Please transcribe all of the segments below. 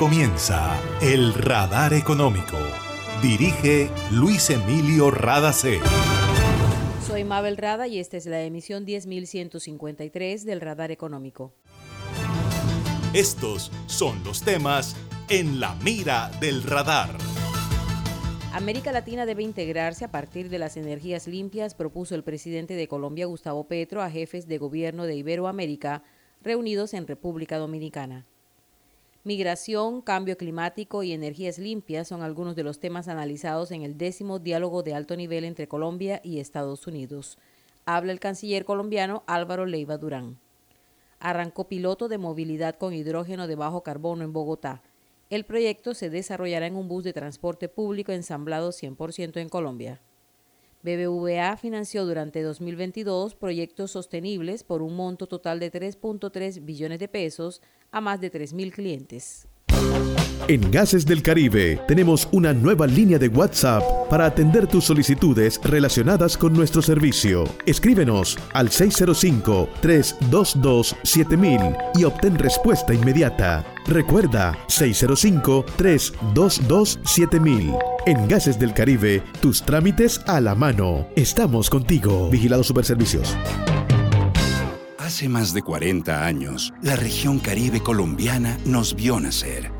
comienza El Radar Económico. Dirige Luis Emilio Radacé. Soy Mabel Rada y esta es la emisión 10153 del Radar Económico. Estos son los temas en la mira del radar. América Latina debe integrarse a partir de las energías limpias, propuso el presidente de Colombia, Gustavo Petro, a jefes de gobierno de Iberoamérica reunidos en República Dominicana. Migración, cambio climático y energías limpias son algunos de los temas analizados en el décimo diálogo de alto nivel entre Colombia y Estados Unidos. Habla el canciller colombiano Álvaro Leiva Durán. Arrancó piloto de movilidad con hidrógeno de bajo carbono en Bogotá. El proyecto se desarrollará en un bus de transporte público ensamblado 100% en Colombia. BBVA financió durante 2022 proyectos sostenibles por un monto total de 3.3 billones de pesos a más de 3.000 clientes. En Gases del Caribe tenemos una nueva línea de WhatsApp para atender tus solicitudes relacionadas con nuestro servicio. Escríbenos al 605-322-7000 y obtén respuesta inmediata. Recuerda 605-322-7000. En Gases del Caribe, tus trámites a la mano. Estamos contigo. Vigilado Superservicios. Hace más de 40 años, la región caribe colombiana nos vio nacer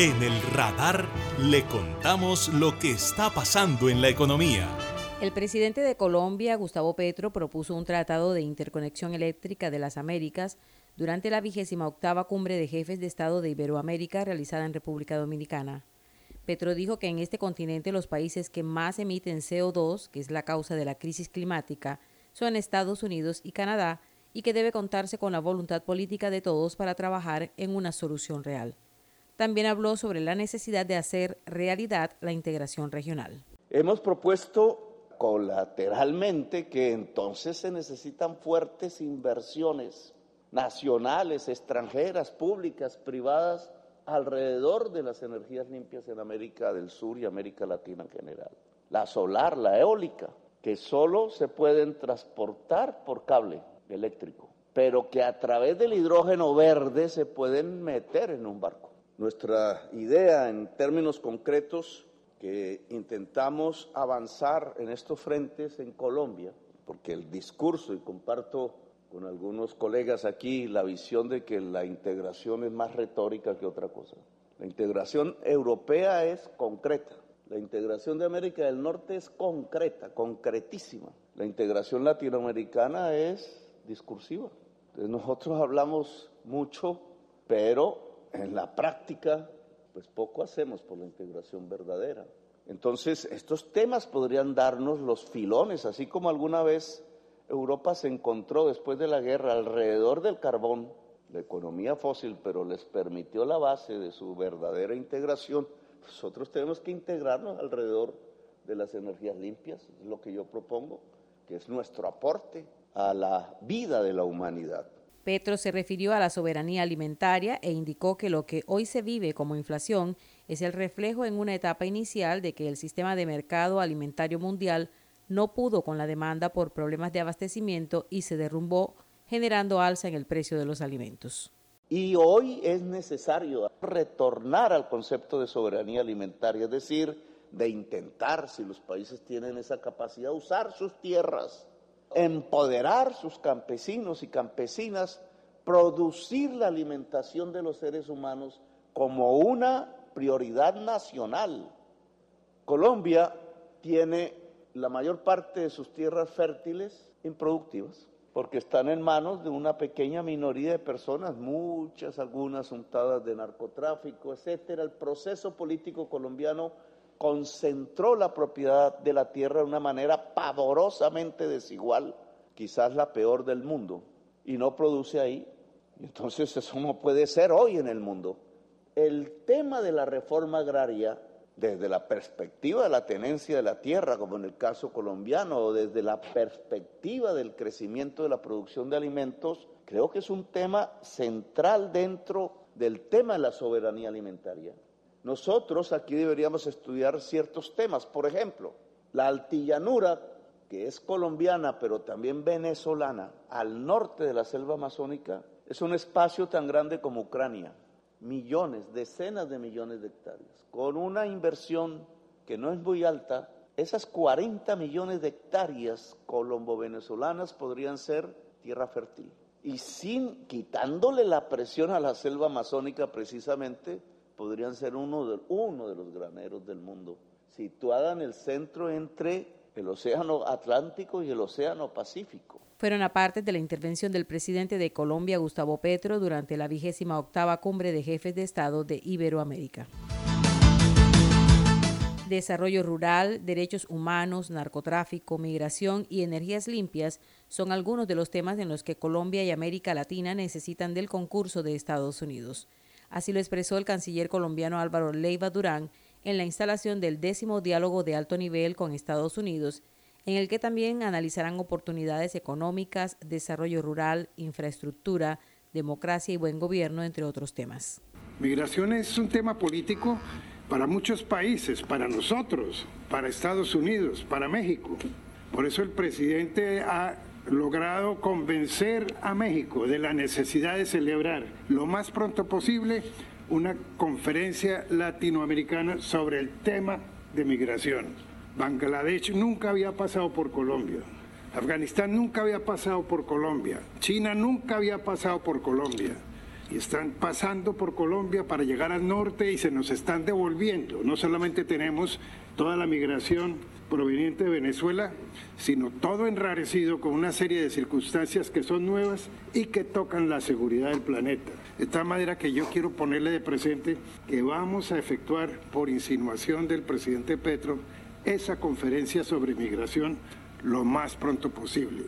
En el radar le contamos lo que está pasando en la economía. El presidente de Colombia, Gustavo Petro, propuso un tratado de interconexión eléctrica de las Américas durante la vigésima octava cumbre de jefes de Estado de Iberoamérica realizada en República Dominicana. Petro dijo que en este continente los países que más emiten CO2, que es la causa de la crisis climática, son Estados Unidos y Canadá, y que debe contarse con la voluntad política de todos para trabajar en una solución real. También habló sobre la necesidad de hacer realidad la integración regional. Hemos propuesto colateralmente que entonces se necesitan fuertes inversiones nacionales, extranjeras, públicas, privadas, alrededor de las energías limpias en América del Sur y América Latina en general. La solar, la eólica, que solo se pueden transportar por cable eléctrico, pero que a través del hidrógeno verde se pueden meter en un barco. Nuestra idea en términos concretos que intentamos avanzar en estos frentes en Colombia, porque el discurso, y comparto con algunos colegas aquí la visión de que la integración es más retórica que otra cosa. La integración europea es concreta, la integración de América del Norte es concreta, concretísima. La integración latinoamericana es discursiva. Entonces nosotros hablamos mucho, pero en la práctica, pues poco hacemos por la integración verdadera. Entonces, estos temas podrían darnos los filones, así como alguna vez Europa se encontró después de la guerra alrededor del carbón, la economía fósil, pero les permitió la base de su verdadera integración. Nosotros tenemos que integrarnos alrededor de las energías limpias, es lo que yo propongo, que es nuestro aporte a la vida de la humanidad. Petro se refirió a la soberanía alimentaria e indicó que lo que hoy se vive como inflación es el reflejo en una etapa inicial de que el sistema de mercado alimentario mundial no pudo con la demanda por problemas de abastecimiento y se derrumbó, generando alza en el precio de los alimentos. Y hoy es necesario retornar al concepto de soberanía alimentaria, es decir, de intentar, si los países tienen esa capacidad, usar sus tierras empoderar sus campesinos y campesinas, producir la alimentación de los seres humanos como una prioridad nacional. Colombia tiene la mayor parte de sus tierras fértiles improductivas, porque están en manos de una pequeña minoría de personas, muchas, algunas untadas de narcotráfico, etcétera. El proceso político colombiano concentró la propiedad de la tierra de una manera pavorosamente desigual, quizás la peor del mundo, y no produce ahí. Entonces eso no puede ser hoy en el mundo. El tema de la reforma agraria desde la perspectiva de la tenencia de la tierra, como en el caso colombiano, o desde la perspectiva del crecimiento de la producción de alimentos, creo que es un tema central dentro del tema de la soberanía alimentaria. Nosotros aquí deberíamos estudiar ciertos temas, por ejemplo, la altillanura, que es colombiana, pero también venezolana, al norte de la selva amazónica, es un espacio tan grande como Ucrania millones, decenas de millones de hectáreas. Con una inversión que no es muy alta, esas 40 millones de hectáreas colombo-venezolanas podrían ser tierra fértil. Y sin quitándole la presión a la selva amazónica precisamente, podrían ser uno de, uno de los graneros del mundo, situada en el centro entre el Océano Atlántico y el Océano Pacífico fueron aparte de la intervención del presidente de Colombia, Gustavo Petro, durante la vigésima octava cumbre de jefes de Estado de Iberoamérica. Desarrollo rural, derechos humanos, narcotráfico, migración y energías limpias son algunos de los temas en los que Colombia y América Latina necesitan del concurso de Estados Unidos. Así lo expresó el canciller colombiano Álvaro Leiva Durán en la instalación del décimo diálogo de alto nivel con Estados Unidos en el que también analizarán oportunidades económicas, desarrollo rural, infraestructura, democracia y buen gobierno, entre otros temas. Migración es un tema político para muchos países, para nosotros, para Estados Unidos, para México. Por eso el presidente ha logrado convencer a México de la necesidad de celebrar lo más pronto posible una conferencia latinoamericana sobre el tema de migración. Bangladesh nunca había pasado por Colombia. Afganistán nunca había pasado por Colombia. China nunca había pasado por Colombia. Y están pasando por Colombia para llegar al norte y se nos están devolviendo. No solamente tenemos toda la migración proveniente de Venezuela, sino todo enrarecido con una serie de circunstancias que son nuevas y que tocan la seguridad del planeta. De tal manera que yo quiero ponerle de presente que vamos a efectuar, por insinuación del presidente Petro, esa conferencia sobre migración lo más pronto posible.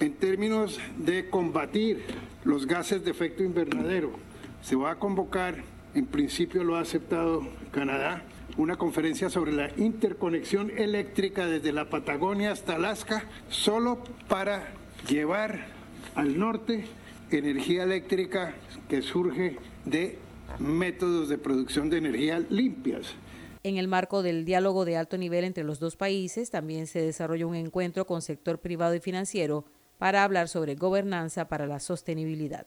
En términos de combatir los gases de efecto invernadero, se va a convocar, en principio lo ha aceptado Canadá, una conferencia sobre la interconexión eléctrica desde la Patagonia hasta Alaska, solo para llevar al norte energía eléctrica que surge de métodos de producción de energía limpias. En el marco del diálogo de alto nivel entre los dos países, también se desarrolló un encuentro con sector privado y financiero para hablar sobre gobernanza para la sostenibilidad.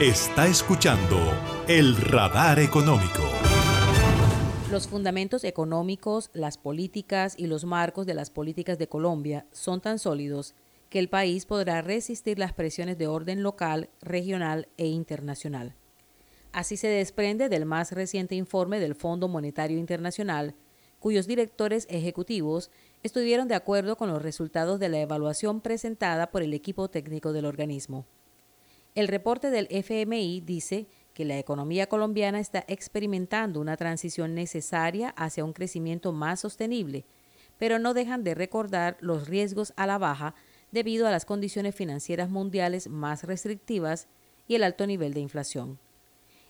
Está escuchando el radar económico. Los fundamentos económicos, las políticas y los marcos de las políticas de Colombia son tan sólidos que el país podrá resistir las presiones de orden local, regional e internacional. Así se desprende del más reciente informe del Fondo Monetario Internacional, cuyos directores ejecutivos estuvieron de acuerdo con los resultados de la evaluación presentada por el equipo técnico del organismo. El reporte del FMI dice que la economía colombiana está experimentando una transición necesaria hacia un crecimiento más sostenible, pero no dejan de recordar los riesgos a la baja debido a las condiciones financieras mundiales más restrictivas y el alto nivel de inflación.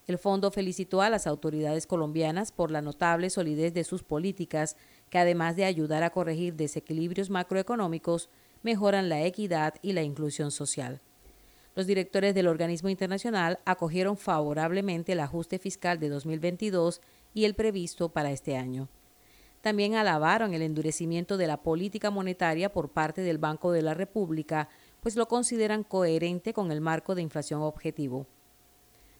El fondo felicitó a las autoridades colombianas por la notable solidez de sus políticas que además de ayudar a corregir desequilibrios macroeconómicos, mejoran la equidad y la inclusión social. Los directores del organismo internacional acogieron favorablemente el ajuste fiscal de 2022 y el previsto para este año. También alabaron el endurecimiento de la política monetaria por parte del Banco de la República, pues lo consideran coherente con el marco de inflación objetivo.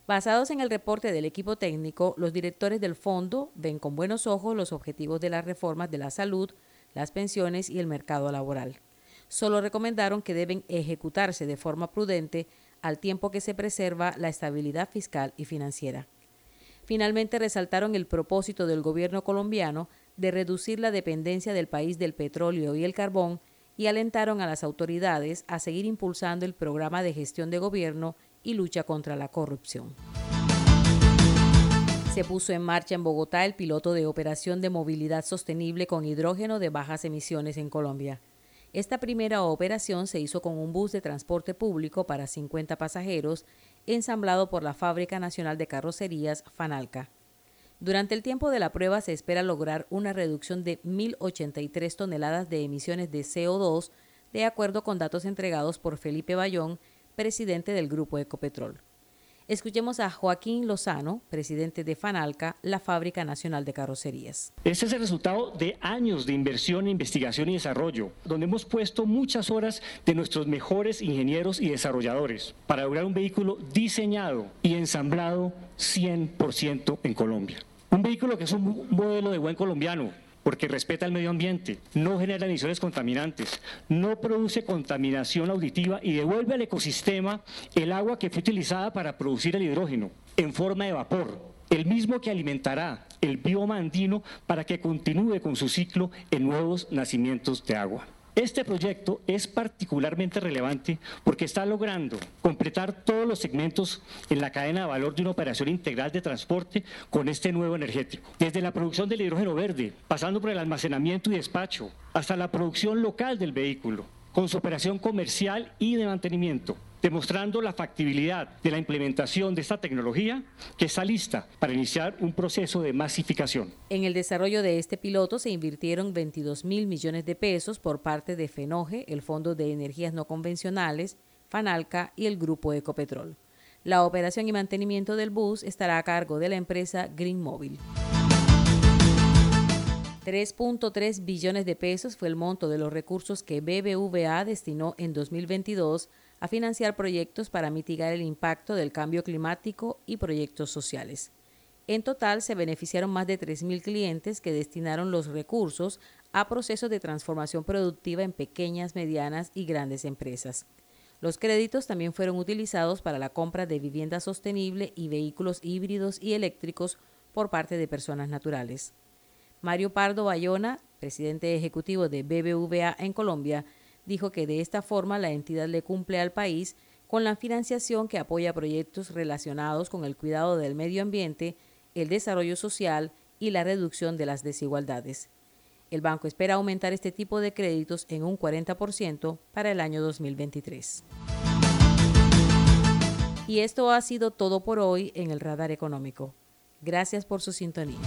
Basados en el reporte del equipo técnico, los directores del fondo ven con buenos ojos los objetivos de las reformas de la salud, las pensiones y el mercado laboral. Solo recomendaron que deben ejecutarse de forma prudente al tiempo que se preserva la estabilidad fiscal y financiera. Finalmente resaltaron el propósito del gobierno colombiano de reducir la dependencia del país del petróleo y el carbón y alentaron a las autoridades a seguir impulsando el programa de gestión de gobierno y lucha contra la corrupción. Se puso en marcha en Bogotá el piloto de operación de movilidad sostenible con hidrógeno de bajas emisiones en Colombia. Esta primera operación se hizo con un bus de transporte público para 50 pasajeros ensamblado por la Fábrica Nacional de Carrocerías Fanalca. Durante el tiempo de la prueba se espera lograr una reducción de 1.083 toneladas de emisiones de CO2, de acuerdo con datos entregados por Felipe Bayón, presidente del Grupo Ecopetrol. Escuchemos a Joaquín Lozano, presidente de Fanalca, la Fábrica Nacional de Carrocerías. Este es el resultado de años de inversión, investigación y desarrollo, donde hemos puesto muchas horas de nuestros mejores ingenieros y desarrolladores para lograr un vehículo diseñado y ensamblado 100% en Colombia. Un vehículo que es un modelo de buen colombiano, porque respeta el medio ambiente, no genera emisiones contaminantes, no produce contaminación auditiva y devuelve al ecosistema el agua que fue utilizada para producir el hidrógeno en forma de vapor, el mismo que alimentará el bioma andino para que continúe con su ciclo en nuevos nacimientos de agua. Este proyecto es particularmente relevante porque está logrando completar todos los segmentos en la cadena de valor de una operación integral de transporte con este nuevo energético. Desde la producción del hidrógeno verde, pasando por el almacenamiento y despacho, hasta la producción local del vehículo, con su operación comercial y de mantenimiento, demostrando la factibilidad de la implementación de esta tecnología que está lista para iniciar un proceso de masificación. En el desarrollo de este piloto se invirtieron 22 mil millones de pesos por parte de FENOGE, el Fondo de Energías No Convencionales, FANALCA y el Grupo Ecopetrol. La operación y mantenimiento del bus estará a cargo de la empresa Green Mobile. 3.3 billones de pesos fue el monto de los recursos que BBVA destinó en 2022 a financiar proyectos para mitigar el impacto del cambio climático y proyectos sociales. En total se beneficiaron más de 3.000 clientes que destinaron los recursos a procesos de transformación productiva en pequeñas, medianas y grandes empresas. Los créditos también fueron utilizados para la compra de vivienda sostenible y vehículos híbridos y eléctricos por parte de personas naturales. Mario Pardo Bayona, presidente ejecutivo de BBVA en Colombia, dijo que de esta forma la entidad le cumple al país con la financiación que apoya proyectos relacionados con el cuidado del medio ambiente, el desarrollo social y la reducción de las desigualdades. El banco espera aumentar este tipo de créditos en un 40% para el año 2023. Y esto ha sido todo por hoy en el Radar Económico. Gracias por su sintonía.